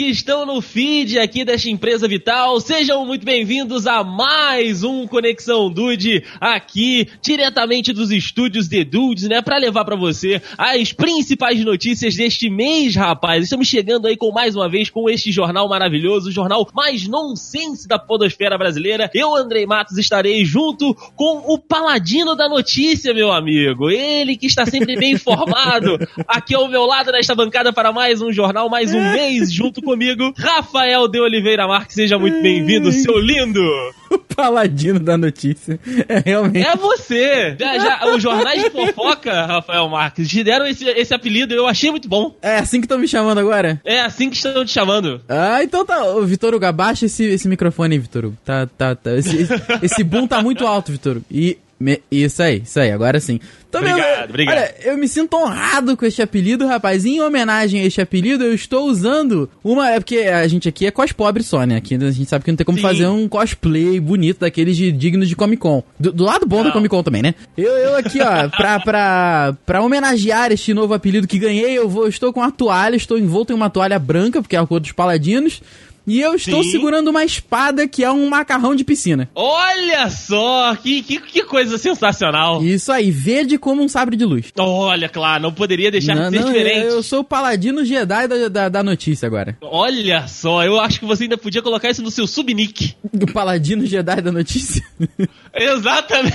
que estão no feed aqui desta empresa vital, sejam muito bem-vindos a mais um Conexão Dude aqui, diretamente dos estúdios de Dudes, né, para levar para você as principais notícias deste mês, rapaz. Estamos chegando aí com mais uma vez com este jornal maravilhoso, o jornal mais nonsense da podosfera brasileira. Eu, Andrei Matos, estarei junto com o paladino da notícia, meu amigo. Ele que está sempre bem informado, aqui ao meu lado nesta bancada para mais um jornal, mais um mês junto comigo, Rafael de Oliveira Marques. Seja muito bem-vindo, seu lindo! O paladino da notícia. É realmente. É você! Já, já, os jornais de fofoca, Rafael Marques, te deram esse, esse apelido, eu achei muito bom. É assim que estão me chamando agora? É assim que estão te chamando. Ah, então tá. Ô, Vitor Hugo, abaixa esse, esse microfone aí, Vitor Hugo. Tá, tá, tá. Esse, esse, esse boom tá muito alto, Vitor Hugo. E. me- isso aí, isso aí, agora sim. Obrigado, obrigado. Olha, eu me sinto honrado com este apelido, rapaz. Em homenagem a este apelido, eu estou usando uma. É porque a gente aqui é cos pobre só, né? Aqui a gente sabe que não tem como Sim. fazer um cosplay bonito daqueles de, dignos de Comic Con. Do, do lado bom da Não. Comic Con também, né? Eu, eu aqui, ó, pra, pra, pra homenagear este novo apelido que ganhei, eu vou, estou com uma toalha, estou envolto em uma toalha branca, porque é a cor dos paladinos. E eu estou Sim. segurando uma espada que é um macarrão de piscina. Olha só, que, que, que coisa sensacional. Isso aí, verde como um sabre de luz. Olha, claro, não poderia deixar Não, de ser não, diferente. eu sou o paladino Jedi da, da, da notícia agora. Olha só, eu acho que você ainda podia colocar isso no seu subnick. O paladino Jedi da notícia. Exatamente.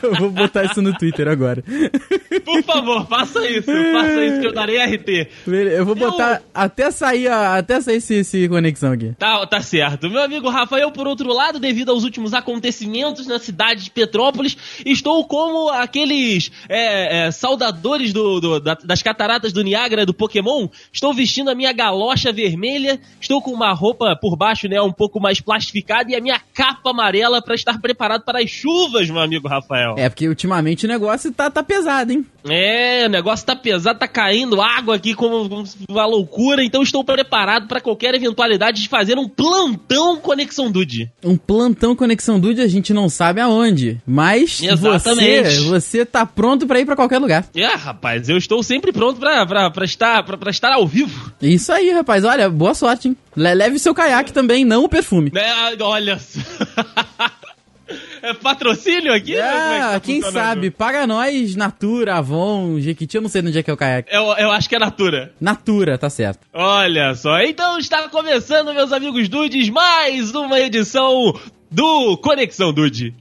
eu vou botar isso no Twitter agora. Por favor, faça isso. Faça isso que eu darei RT. Eu vou botar até sair, até sair esse, esse conexão aqui. Tá, tá certo. Meu amigo Rafael, por outro lado, devido aos últimos acontecimentos na cidade de Petrópolis, estou como aqueles é, é, saudadores do, do- da- das cataratas do Niágara do Pokémon. Estou vestindo a minha galocha vermelha, estou com uma roupa por baixo, né, um pouco mais plastificada e a minha capa amarela para estar preparado para as chuvas, meu amigo Rafael. É, porque ultimamente o negócio tá, tá pesado, hein? É, o negócio tá pesado, tá caindo água aqui como, como uma loucura, então estou preparado para qualquer eventualidade de fazer um plantão Conexão Dude. Um plantão Conexão Dude a gente não sabe aonde. Mas Exatamente. você, você tá pronto pra ir pra qualquer lugar. É, rapaz, eu estou sempre pronto pra, estar, pra, pra estar ao vivo. Isso aí, rapaz. Olha, boa sorte, hein? Le- Leve seu caiaque também, não o perfume. É, olha só. É patrocínio aqui? Como é que Ah, tá quem funcionando? sabe? Paga nós, Natura, Avon, Jequiti, eu não sei onde é que é o caiaque. Eu, eu acho que é Natura. Natura, tá certo. Olha só, então está começando, meus amigos Dudes, mais uma edição do Conexão Dude.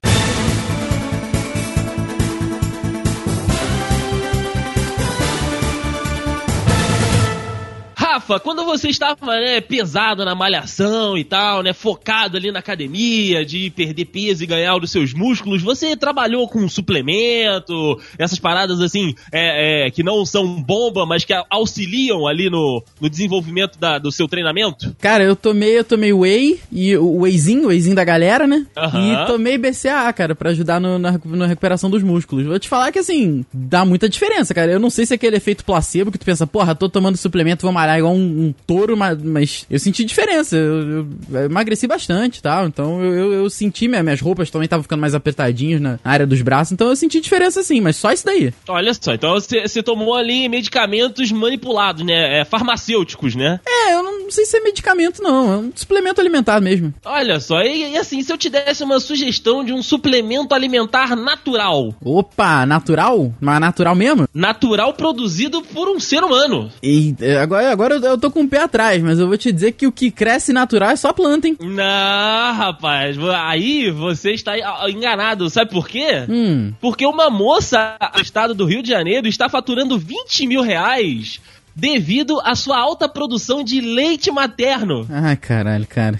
Rafa, quando você estava né, pesado na malhação e tal, né, focado ali na academia, de perder peso e ganhar os seus músculos, você trabalhou com suplemento, essas paradas assim, é, é, que não são bomba, mas que auxiliam ali no, no desenvolvimento da- do seu treinamento? Cara, eu tomei, eu tomei whey, e o wheyzinho, o wheyzinho da galera, né? Aham. E tomei BCA, cara, pra ajudar no- na, na recuperação dos músculos. Vou te falar que, assim, dá muita diferença, cara. Eu não sei se é aquele efeito placebo que tu pensa, porra, tô tomando suplemento, vou malhar igual um, um touro, mas, mas eu senti diferença. Eu, eu- emagreci bastante e tal. Então eu, eu, senti, minha- minhas roupas também estavam ficando mais apertadinhas na área dos braços. Então eu senti diferença sim, mas só isso daí. Olha só, então você, você tomou ali medicamentos manipulados, né? É, farmacêuticos, né? É, eu não sei se é medicamento, não. É um suplemento alimentar mesmo. Olha só, e, e assim, se eu te desse uma sugestão de um suplemento alimentar natural, Opa, natural? Mas natural mesmo? natural produzido por um ser humano. E é, agora, agora eu- eu tô com o pé atrás, mas eu vou te dizer que o que cresce natural é só planta, hein? Não, rapaz, aí você está ah, enganado. Sabe por quê? Hum. Porque uma moça do estado do Rio de Janeiro está faturando 20 mil reais devido à sua alta produção de leite materno. Ai, caralho, cara.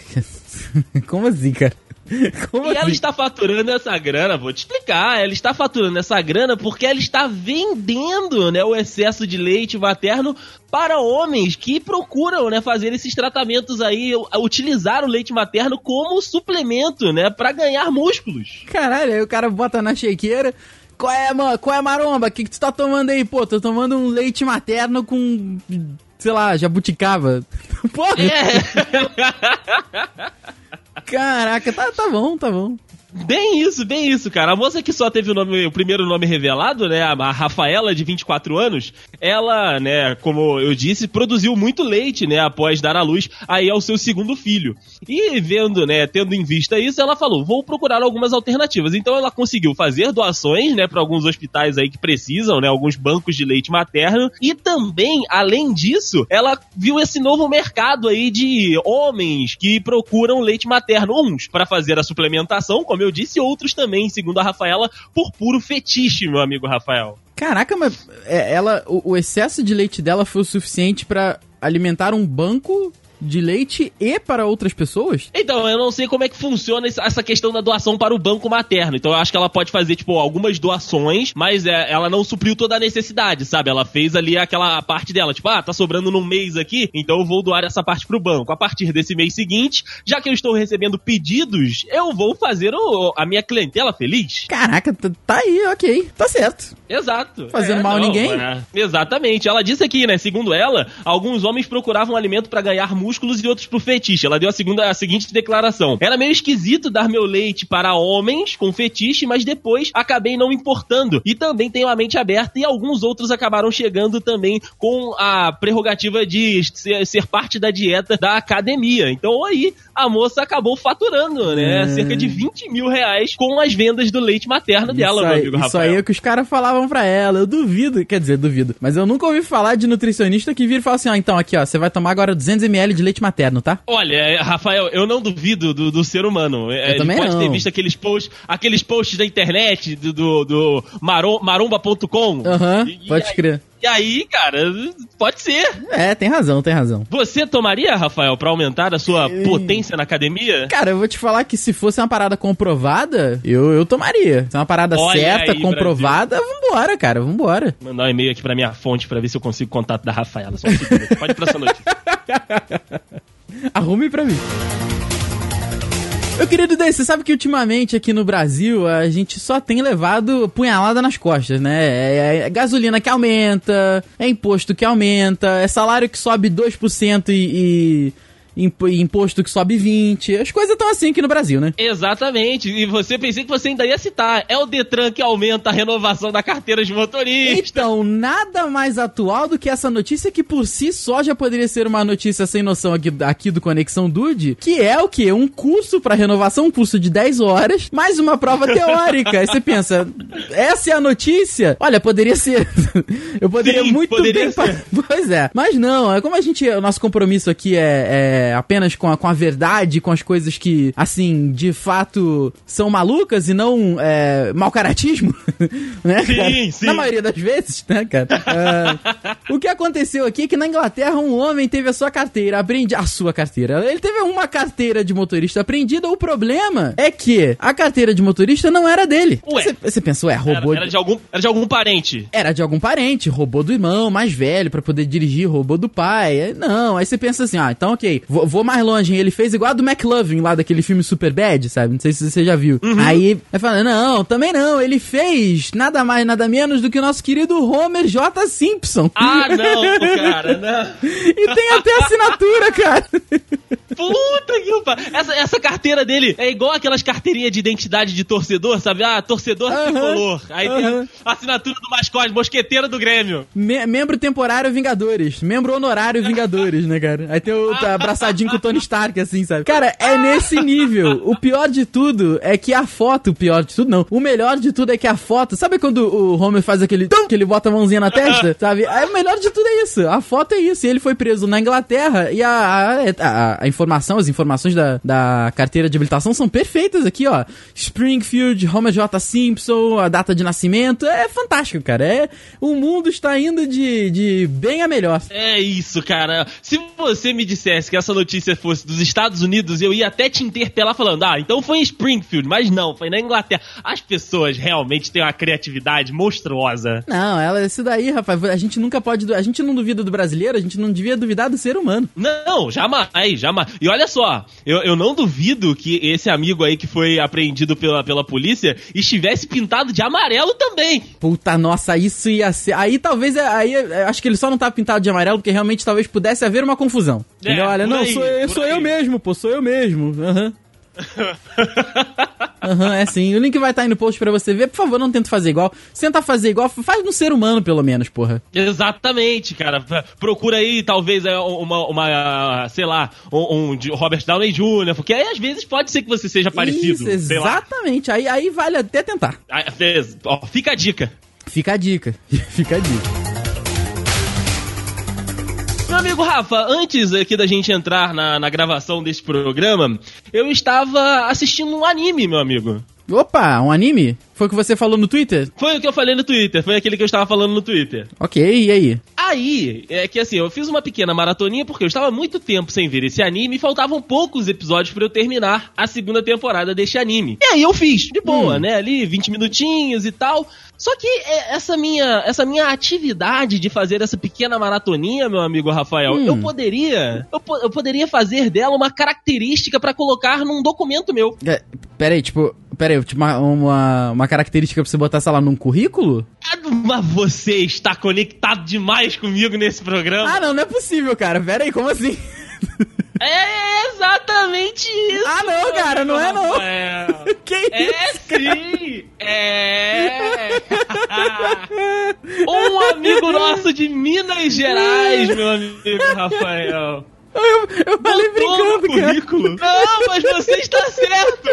Como assim, cara? Como E ela assim? está faturando essa grana, vou te explicar. Ela está faturando essa grana porque ela está vendendo, né, o excesso de leite materno para homens que procuram, né, fazer esses tratamentos aí, utilizar o leite materno como suplemento, né, para ganhar músculos. Caralho, aí o cara bota na shakeira. Qual é, mano? Qual é, maromba? O que, que tu tá tomando aí? Pô, tô tomando um leite materno com. sei lá, jabuticaba. Porra! É. Caraca, tá, tá bom, tá bom. Bem isso, bem isso, cara. A moça que só teve o nome, o primeiro nome revelado, né, a Rafaela de 24 anos, ela, né, como eu disse, produziu muito leite, né, após dar à luz aí ao seu segundo filho. E vendo, né, tendo em vista isso, ela falou: "Vou procurar algumas alternativas". Então ela conseguiu fazer doações, né, para alguns hospitais aí que precisam, né, alguns bancos de leite materno e também, além disso, ela viu esse novo mercado aí de homens que procuram leite materno, uns para fazer a suplementação, como eu disse, outros também, segundo a Rafaela, por puro fetiche, meu amigo Rafael. Caraca, mas é, ela, o, o excesso de leite dela foi o suficiente para alimentar um banco de leite e para outras pessoas? Então, eu não sei como é que funciona essa questão da doação para o banco materno. Então, eu acho que ela pode fazer, tipo, algumas doações, mas é, ela não supriu toda a necessidade, sabe? Ela fez ali aquela parte dela, tipo, ah, tá sobrando num mês aqui, então eu vou doar essa parte pro banco. A partir desse mês seguinte, já que eu estou recebendo pedidos, eu vou fazer o, a minha clientela feliz. Caraca, tá aí, ok. Tá certo. Exato. Fazendo é, mal não, a ninguém? É, exatamente. Ela disse aqui, né? Segundo ela, alguns homens procuravam alimento para ganhar músculo músculos e outros pro fetiche. Ela deu a segunda, a seguinte declaração: Era meio esquisito dar meu leite para homens com fetiche, mas depois acabei não importando. E também tenho a mente aberta e alguns outros acabaram chegando também com a prerrogativa de ser, ser parte da dieta da academia. Então aí a moça acabou faturando, né? É. Cerca de 20 mil reais com as vendas do leite materno dela, meu amigo Rafael. Isso aí é que os caras falavam pra ela. Eu duvido, quer dizer, duvido. Mas eu nunca ouvi falar de nutricionista que vira e fala assim: ó, ah, então aqui, ó, você vai tomar agora 200ml de leite materno, tá? Olha, é, Rafael, eu não duvido do, do ser humano. É, eu Ele também pode não. ter visto aqueles posts, aqueles posts da internet, do, do, do maromba.com. Aham, uhum, pode aí, crer. E aí, cara, pode ser. É, tem razão, tem razão. Você tomaria, Rafael, para aumentar a sua potência na academia? Cara, eu vou te falar que se fosse uma parada comprovada, eu, eu tomaria. Se é uma parada Olha certa, aí, comprovada, Brasil. vambora, cara, vambora. Mandar um e-mail aqui pra minha fonte pra ver se eu consigo contato da Rafaela. Só um Pode ir pra essa notícia. Arrume pra mim. Meu querido Dei, você sabe que ultimamente aqui no Brasil a gente só tem levado punhalada nas costas, né? É, é gasolina que aumenta, é imposto que aumenta, é salário que sobe 2% e, e imposto que sobe 20. As coisas estão assim aqui no Brasil, né? Exatamente. E você pensei que você ainda ia citar. É o Detran que aumenta a renovação da carteira de motorista. Então, nada mais atual do que essa notícia que por si só já poderia ser uma notícia sem noção aqui, aqui do Conexão Dude, que é o que? Um curso para renovação, um curso de 10 horas, mais uma prova teórica. Aí você pensa, essa é a notícia? Olha, poderia ser. Eu poderia Sim, muito poderia bem. Ser. Pois é. Mas não, é como a gente. O nosso compromisso aqui é, é é, apenas com a, com a verdade, com as coisas que, assim, de fato são malucas e não é, mau caratismo, né? Sim, cara? sim. Na maioria das vezes, né, cara? É, o que aconteceu aqui é que na Inglaterra um homem teve a sua carteira apreendida. A sua carteira. Ele teve uma carteira de motorista apreendida. O problema é que a carteira de motorista não era dele. Ué. Você pensou, é, roubou. Era, era, de algum, era de algum parente. Era de algum parente. Roubou do irmão mais velho para poder dirigir, roubou do pai. Não, aí você pensa assim, ah, então ok. Vou, vou, mais longe, ele fez igual a do McLovin lá daquele filme Super Bad, sabe? Não sei se você já viu. Uhum. Aí, vai falando, não, também não, ele fez nada mais, nada menos do que o nosso querido Homer J. Simpson. Ah, não, cara, não. e tem até assinatura, cara. Puta pariu. Essa, essa carteira dele é igual aquelas carteirinhas de identidade de torcedor, sabe? Ah, torcedor uh -huh, tricolor. Aí tem a assinatura do mascote, mosqueteiro do Grêmio. Me membro temporário Vingadores. Membro honorário Vingadores, né, cara? Aí tem o tá abraçadinho com o Tony Stark, assim, sabe? Cara, é nesse nível. O pior de tudo é que a foto, o pior de tudo não. O melhor de tudo é que a foto, sabe quando o Homer faz aquele que ele bota a mãozinha na testa, sabe? Aí, o melhor de tudo é isso. A foto é isso. E ele foi preso na Inglaterra e a, a, a, a informação, as informações da, da carteira de habilitação são perfeitas aqui, ó. Springfield, Homer J. Simpson, a data de nascimento. É fantástico, cara. É, o mundo está indo de, de bem a melhor. É isso, cara. Se você me dissesse que essa notícia fosse dos Estados Unidos, eu ia até te interpelar falando, ah, então foi em Springfield, mas não, foi na Inglaterra. As pessoas realmente têm uma criatividade monstruosa. Não, ela, isso daí, rapaz, a gente nunca pode, a gente não duvida do brasileiro, a gente não devia duvidar do ser humano. Não, jamais, jamais. E olha só, eu, eu não duvido que esse amigo aí que foi apreendido pela, pela polícia estivesse pintado de amarelo também. Puta, nossa, isso ia ser. Aí talvez, aí acho que ele só não tá pintado de amarelo porque realmente talvez pudesse haver uma confusão. É? Olha, não, aí, sou, eu, sou eu mesmo, pô, sou eu mesmo. Uhum. Aham, uhum, é sim. O link vai estar aí no post pra você ver. Por favor, não tenta fazer igual. Se tenta fazer igual, faz no ser humano, pelo menos, porra. Exatamente, cara. Procura aí, talvez, é, uma, uma sei lá, um, um Robert Downey Jr., porque aí às vezes pode ser que você seja parecido. Isso, exatamente. Aí, aí vale até tentar. Aí, ó, fica a dica. Fica a dica. fica a dica. Meu amigo Rafa, antes aqui da gente entrar na, na gravação desse programa, eu estava assistindo um anime, meu amigo. Opa, um anime? Foi o que você falou no Twitter? Foi o que eu falei no Twitter, foi aquele que eu estava falando no Twitter. Ok, e aí? Aí, é que assim, eu fiz uma pequena maratoninha porque eu estava muito tempo sem ver esse anime e faltavam poucos episódios para eu terminar a segunda temporada deste anime. E aí eu fiz, de boa, hum. né? Ali, 20 minutinhos e tal. Só que é, essa minha, essa minha atividade de fazer essa pequena maratoninha, meu amigo Rafael, hum. eu poderia, eu, eu, poderia fazer dela uma característica para colocar num documento meu. É, peraí, tipo, peraí, uma, uma, uma característica pra você botar, sei lá, num currículo? Mas você está conectado demais comigo nesse programa. Ah, não, não é possível, cara. Peraí, como assim? É exatamente isso. Ah, não, cara, não é não. que é isso? sim. É. um amigo nosso de Minas Gerais, meu amigo Rafael. Eu, eu falei brincando, currículo. Cara. Não, mas você está certo.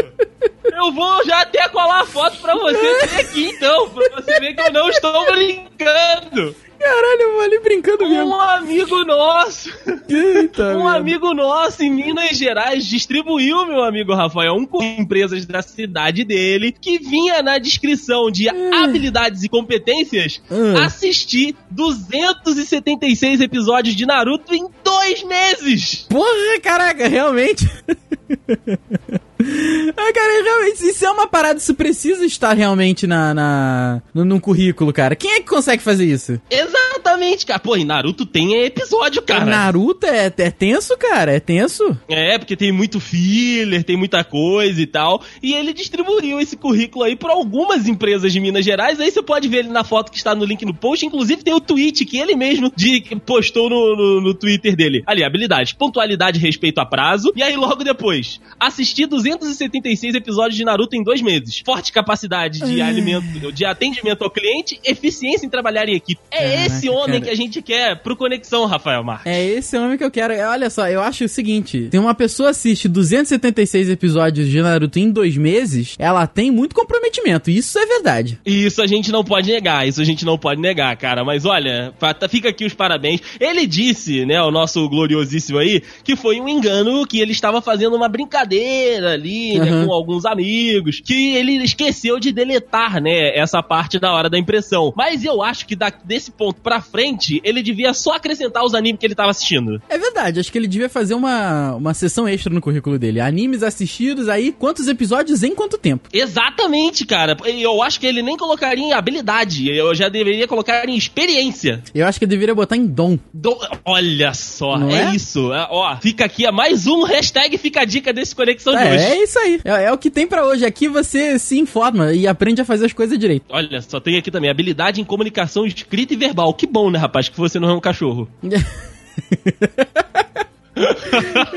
Eu vou já até colar a foto pra você ver aqui, então, pra você ver que eu não estou brincando. Caralho, eu ali brincando um mesmo. Um amigo nosso. Eita, um amigo nosso em Minas Gerais distribuiu, meu amigo Rafael, um com empresas da cidade dele que vinha na descrição de uh. habilidades e competências uh. assistir 276 episódios de Naruto em dois meses. Porra, caraca, realmente. Ah, cara, realmente, isso é uma parada, isso precisa estar realmente na, na, no, no currículo, cara. Quem é que consegue fazer isso? Exatamente, cara. Pô, e Naruto tem episódio, cara. Naruto é, é tenso, cara, é tenso. É, porque tem muito filler, tem muita coisa e tal. E ele distribuiu esse currículo aí por algumas empresas de Minas Gerais. Aí você pode ver ele na foto que está no link no post. Inclusive tem o tweet que ele mesmo de, postou no, no, no Twitter dele. Ali, habilidade, pontualidade, respeito a prazo. E aí logo depois, assistir 276 episódios de Naruto em dois meses. Forte capacidade de alimento, de atendimento ao cliente, eficiência em trabalhar em equipe. É Caraca, esse homem cara. que a gente quer pro Conexão, Rafael Marques. É esse homem que eu quero. É, olha só, eu acho o seguinte: tem uma pessoa assiste 276 episódios de Naruto em dois meses, ela tem muito comprometimento. Isso é verdade. Isso a gente não pode negar, isso a gente não pode negar, cara. Mas olha, fica aqui os parabéns. Ele disse, né, o nosso gloriosíssimo aí, que foi um engano, que ele estava fazendo uma brincadeira ali, uhum. né, com alguns amigos, que ele esqueceu de deletar, né, essa parte da hora da impressão. Mas eu acho que da, desse ponto pra frente, ele devia só acrescentar os animes que ele tava assistindo. É verdade, acho que ele devia fazer uma, uma sessão extra no currículo dele. Animes assistidos aí, quantos episódios em quanto tempo? Exatamente, cara. Eu acho que ele nem colocaria em habilidade, eu já deveria colocar em experiência. Eu acho que eu deveria botar em dom. dom olha só, é, é, isso. É, ó, fica aqui, é mais um hashtag fica a dica desse Conexão é, de hoje. É isso aí. É, é, o que tem para hoje. Aqui você se informa e aprende a fazer as coisas direito. Olha, só tem aqui também habilidade em comunicação escrita e verbal. Que bom, né, rapaz, que você não é um cachorro.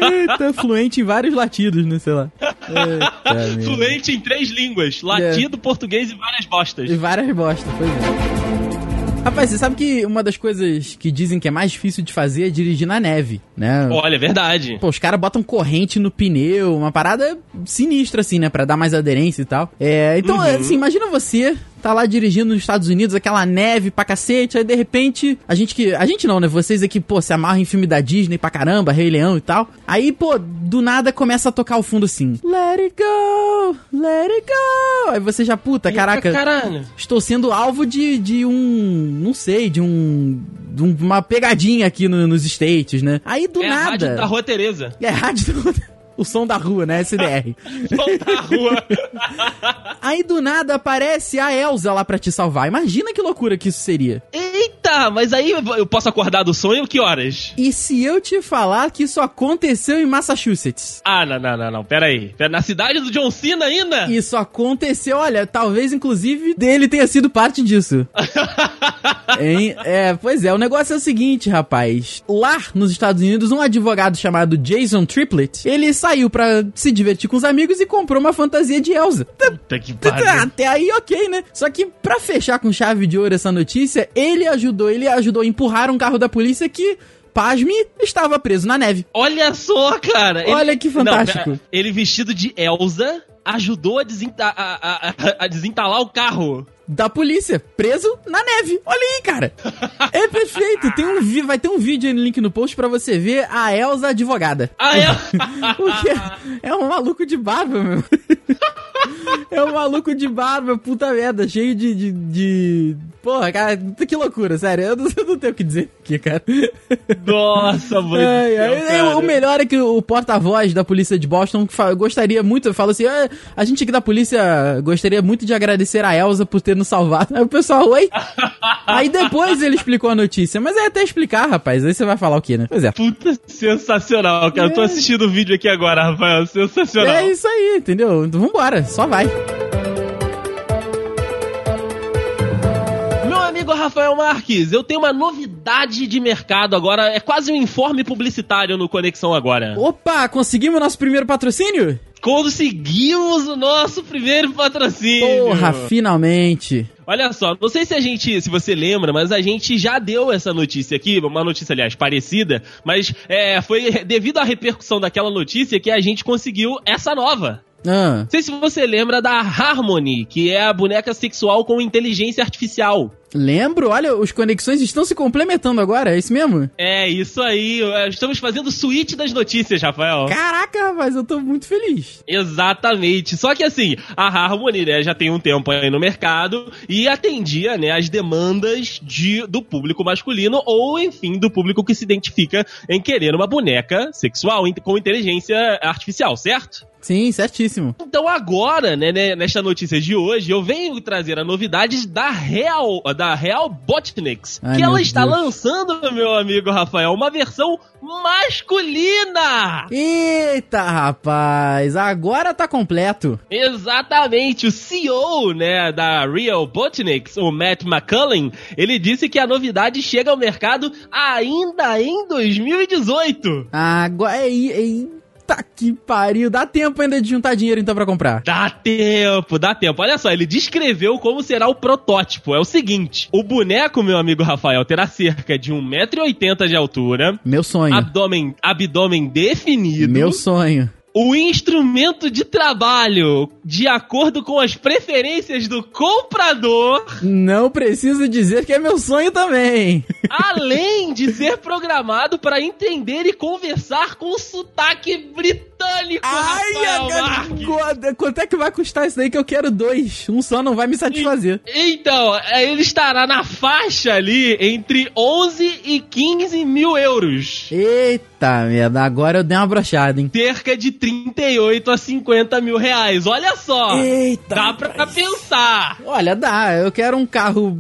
Eita, fluente em vários latidos, né? Sei lá. Eita, fluente em três línguas: latido, é. português e várias bostas. E várias bostas, pois é. Rapaz, você sabe que uma das coisas que dizem que é mais difícil de fazer é dirigir na neve, né? Olha, é verdade. Pô, os caras botam corrente no pneu, uma parada sinistra, assim, né? Pra dar mais aderência e tal. É, então, uhum. assim, imagina você tá lá dirigindo nos Estados Unidos, aquela neve pra cacete, aí de repente, a gente que. A gente não, né? Vocês aqui, pô, se amarram em filme da Disney pra caramba, Rei Leão e tal. Aí, pô, do nada começa a tocar o fundo assim. Let it go, let it go. Aí você já, puta, caraca. Caralho. Estou sendo alvo de, de um. Não sei, de um. De uma pegadinha aqui no, nos States, né? Aí do é nada. É a rádio da Rua Tereza. É a rádio da Rua o som da rua, né? SDR. som da rua. Aí do nada aparece a Elsa lá pra te salvar. Imagina que loucura que isso seria. Eita, mas aí eu posso acordar do sonho que horas? E se eu te falar que isso aconteceu em Massachusetts? Ah, não, não, não, não. Pera aí. Na cidade do John Cena ainda? Isso aconteceu, olha, talvez inclusive dele tenha sido parte disso. Hein? É, pois é, o negócio é o seguinte, rapaz. Lá nos Estados Unidos, um advogado chamado Jason Triplett, ele saiu pra se divertir com os amigos e comprou uma fantasia de Elsa. Puta que pariu. Até aí, ok, né? Só que pra fechar com chave de ouro essa notícia, ele ajudou, ele ajudou a empurrar um carro da polícia que pasme, estava preso na neve. Olha só, cara. Olha que fantástico. Não, ele vestido de Elsa ajudou a, desenta a, a, a, desentalar o carro da polícia, preso na neve. Olha aí, cara. É perfeito. Tem um vai ter um vídeo aí no link no post para você ver a Elsa advogada. A Elsa. é, é um maluco de barba, meu. É um maluco de barba, puta merda, cheio de, de, de... Porra, cara, que loucura, sério. Eu não, eu não tenho o que dizer aqui, cara. Nossa, mano. É, é, o melhor é que o porta-voz da polícia de Boston gostaria muito, falou assim: ah, a gente aqui da polícia gostaria muito de agradecer a Elsa por ter nos salvado. Aí o pessoal, oi? Aí depois ele explicou a notícia. Mas é até explicar, rapaz. Aí você vai falar o quê, né? Pois é. Puta, sensacional, cara. É. Eu tô assistindo o vídeo aqui agora, Rafael. Sensacional. É isso aí, entendeu? Então vambora, só vai. Amigo Rafael Marques, eu tenho uma novidade de mercado agora. É quase um informe publicitário no Conexão Agora. Opa, conseguimos nosso primeiro patrocínio? Conseguimos o nosso primeiro patrocínio! Porra, finalmente! Olha só, não sei se a gente, se você lembra, mas a gente já deu essa notícia aqui, uma notícia, aliás, parecida, mas é, foi devido à repercussão daquela notícia que a gente conseguiu essa nova. Ah. Não sei se você lembra da Harmony, que é a boneca sexual com inteligência artificial. Lembro, olha, os conexões estão se complementando agora, é isso mesmo? É, isso aí. Estamos fazendo suíte das notícias, Rafael. Caraca, rapaz, eu tô muito feliz. Exatamente. Só que assim, a Harmony, né, já tem um tempo aí no mercado e atendia, né, as demandas de, do público masculino ou, enfim, do público que se identifica em querer uma boneca sexual com inteligência artificial, certo? Sim, certíssimo. Então agora, né, né, nesta notícia de hoje, eu venho trazer a novidade da Real, da Real Botniks, Ai, que ela está Deus. lançando, meu amigo Rafael, uma versão masculina! Eita, rapaz, agora tá completo. Exatamente, o CEO, né, da Real Botniks, o Matt McCullen, ele disse que a novidade chega ao mercado ainda em 2018. Agora, é, é, Puta que pariu. Dá tempo ainda de juntar dinheiro então para comprar. Dá tempo, dá tempo. Olha só, ele descreveu como será o protótipo. É o seguinte: o boneco, meu amigo Rafael, terá cerca de 1,80m de altura. Meu sonho. Abdômen, abdômen definido. Meu sonho o instrumento de trabalho de acordo com as preferências do comprador. Não preciso dizer que é meu sonho também. Além de ser programado para entender e conversar com sotaque britânico. Ai, Rafael quanto é que vai custar isso daí que eu quero dois? Um só não vai me satisfazer. Então, é, ele estará na faixa ali entre 11 e 15 mil euros. Eita merda, agora eu dei uma brochada, hein? Cerca de 38 a 50 mil reais. Olha só. Eita. Dá pra rapaz. pensar. Olha, dá. Eu quero um carro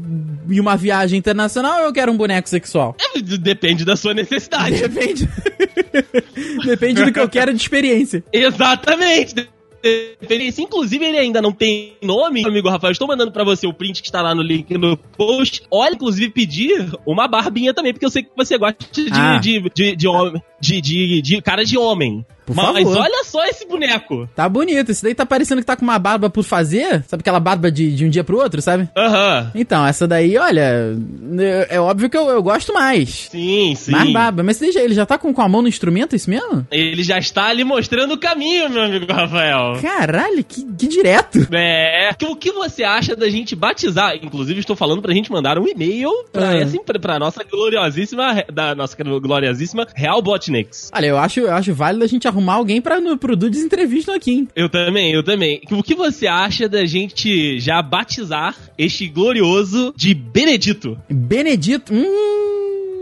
e uma viagem internacional ou eu quero um boneco sexual? É, depende da sua necessidade. Depende. Depende do que eu quero de experiência. Exatamente referência. Inclusive, ele ainda não tem nome, amigo Rafael. Estou mandando para você o print que está lá no link no post. Olha, inclusive, pedir uma barbinha também, porque eu sei que você gosta de, ah. de, de, de, de, de, de, de cara de homem. Por Mas favor. olha só esse boneco. Tá bonito. Esse daí tá parecendo que tá com uma barba por fazer. Sabe aquela barba de, de um dia pro outro, sabe? Aham. Uhum. Então, essa daí, olha. É, é óbvio que eu, eu gosto mais. Sim, sim. Mais barba. Mas deixa, ele já tá com, com a mão no instrumento, é isso mesmo? Ele já está ali mostrando o caminho, meu amigo Rafael. Caralho, que, que direto. É. O que você acha da gente batizar? Inclusive, estou falando pra gente mandar um e-mail pra, ah. essa, pra nossa gloriosíssima. Da nossa gloriosíssima Real Botniks. Olha, eu acho, eu acho válido a gente arrumar alguém pra, no, pro Dudes entrevista aqui, hein? Eu também, eu também. O que você acha da gente já batizar este glorioso de Benedito? Benedito? Hum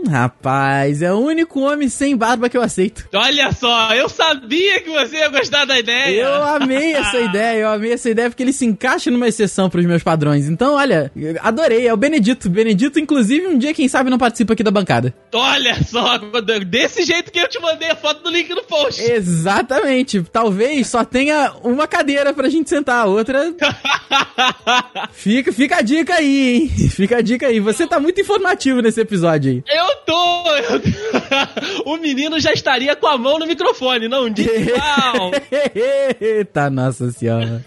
rapaz, é o único homem sem barba que eu aceito. Olha só, eu sabia que você ia gostar da ideia. Eu amei essa ideia, eu amei essa ideia porque ele se encaixa numa exceção pros meus padrões. Então, olha, adorei, é o Benedito. Benedito, inclusive, um dia, quem sabe, não participa aqui da bancada. Olha só, desse jeito que eu te mandei a foto do link no post. Exatamente. Talvez só tenha uma cadeira pra gente sentar, a outra. fica, fica a dica aí, hein? Fica a dica aí. Você tá muito informativo nesse episódio aí. Eu tô! Eu... o menino já estaria com a mão no microfone, não disse mal. Eita, nossa senhora.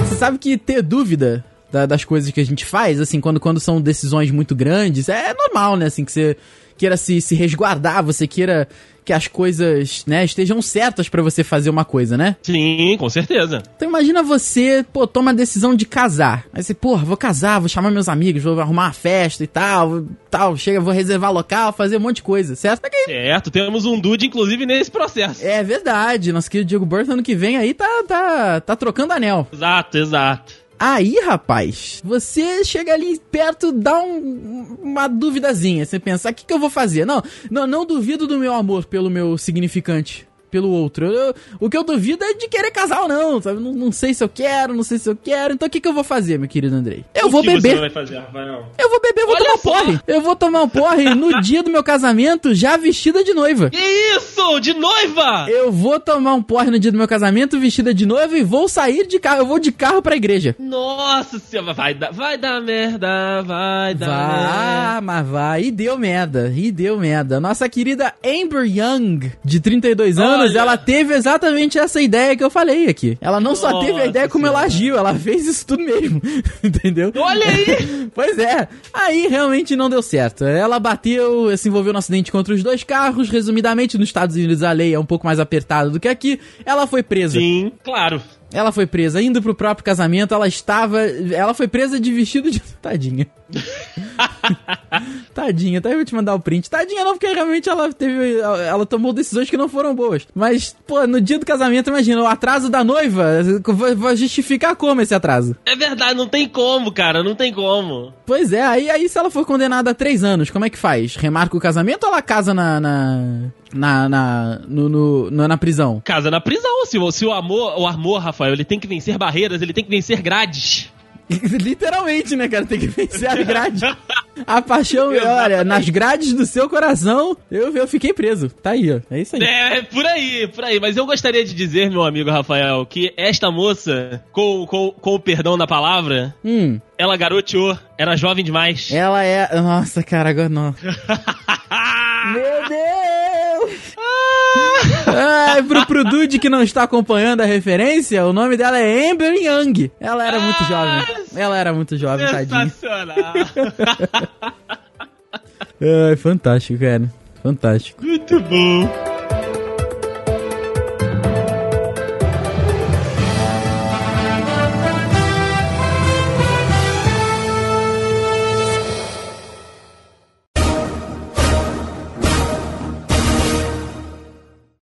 Você sabe que ter dúvida das coisas que a gente faz, assim, quando, quando são decisões muito grandes, é normal, né? Assim, que você queira se, se resguardar, você queira que as coisas, né, estejam certas para você fazer uma coisa, né? Sim, com certeza. Então imagina você, pô, toma a decisão de casar. Aí você, porra, vou casar, vou chamar meus amigos, vou arrumar uma festa e tal, tal, chega, vou reservar local, fazer um monte de coisa, certo? Aqui. Certo, temos um dude, inclusive, nesse processo. É verdade, nosso querido Diego Burton ano que vem aí tá, tá, tá trocando anel. Exato, exato. Aí, rapaz, você chega ali perto, dá um, uma duvidazinha. Você pensa, o que, que eu vou fazer? Não, não, não duvido do meu amor pelo meu significante pelo outro. Eu, o que eu duvido é de querer casar ou não, sabe? Não, não, sei se eu quero, não sei se eu quero. Então o que, que eu vou fazer, meu querido Andrei? Eu o vou beber. Você vai fazer? Eu vou beber, eu vou Olha tomar um porre. Eu vou tomar um porre no dia do meu casamento, já vestida de noiva. Que isso? De noiva? Eu vou tomar um porre no dia do meu casamento, vestida de noiva, e vou sair de carro. Eu vou de carro pra igreja. Nossa senhora, vai dar, vai dar merda, vai dar vai, merda. mas vai. E deu merda, e deu merda. Nossa querida Amber Young, de 32 Olha. Anos, ela teve exatamente essa ideia que eu falei aqui. Ela não Nossa só teve a ideia como senhora. ela agiu, ela fez isso tudo mesmo. Entendeu? Olha aí! pois é. Aí realmente não deu certo. Ela bateu, se envolveu no acidente contra os dois carros. Resumidamente, nos Estados Unidos a lei é um pouco mais apertada do que aqui. Ela foi presa. Sim, claro. Ela foi presa indo pro próprio casamento, ela estava. Ela foi presa de vestido de. Tadinha. Tadinha, tá? Eu vou te mandar o print. Tadinha não, porque realmente ela teve. Ela tomou decisões que não foram boas. Mas, pô, no dia do casamento, imagina, o atraso da noiva. Vai justificar como esse atraso? É verdade, não tem como, cara, não tem como. Pois é, aí, aí se ela for condenada a três anos, como é que faz? Remarca o casamento ou ela casa na. na... Na, na, no, no, na prisão. Casa na prisão. Se, se o amor, o amor, Rafael, ele tem que vencer barreiras, ele tem que vencer grades. Literalmente, né, cara? Tem que vencer a grade. A paixão, olha, nas grades do seu coração, eu, eu fiquei preso. Tá aí, ó. É isso aí. É, por aí, por aí. Mas eu gostaria de dizer, meu amigo Rafael, que esta moça, com, com, com o perdão da palavra, hum. ela garoteou, era jovem demais. Ela é. Nossa, cara, agora não. meu Deus! Ah, pro, pro Dude que não está acompanhando a referência, o nome dela é Amber Young. Ela era muito jovem. Ela era muito jovem, tadinha. Sensacional. Ai, fantástico, cara. Fantástico. Muito bom.